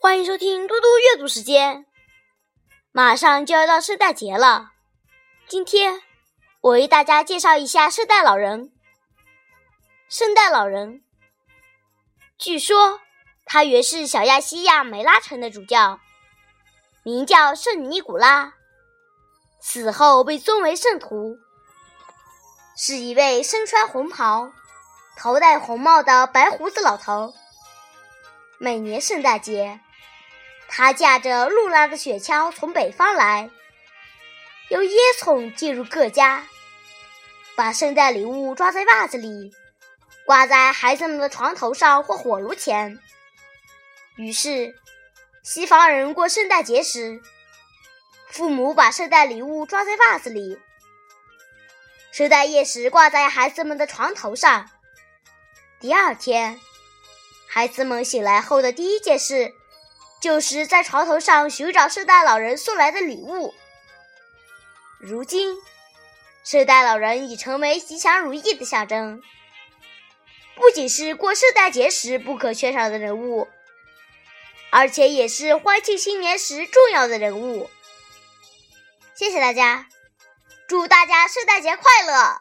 欢迎收听嘟嘟阅读时间。马上就要到圣诞节了，今天我为大家介绍一下圣诞老人。圣诞老人，据说他原是小亚细亚梅拉城的主教，名叫圣尼古拉，死后被尊为圣徒，是一位身穿红袍、头戴红帽的白胡子老头。每年圣诞节。他驾着露拉的雪橇从北方来，由烟囱进入各家，把圣诞礼物装在袜子里，挂在孩子们的床头上或火炉前。于是，西方人过圣诞节时，父母把圣诞礼物装在袜子里，圣诞夜时挂在孩子们的床头上。第二天，孩子们醒来后的第一件事。就是在床头上寻找圣诞老人送来的礼物。如今，圣诞老人已成为吉祥如意的象征，不仅是过圣诞节时不可缺少的人物，而且也是欢庆新年时重要的人物。谢谢大家，祝大家圣诞节快乐！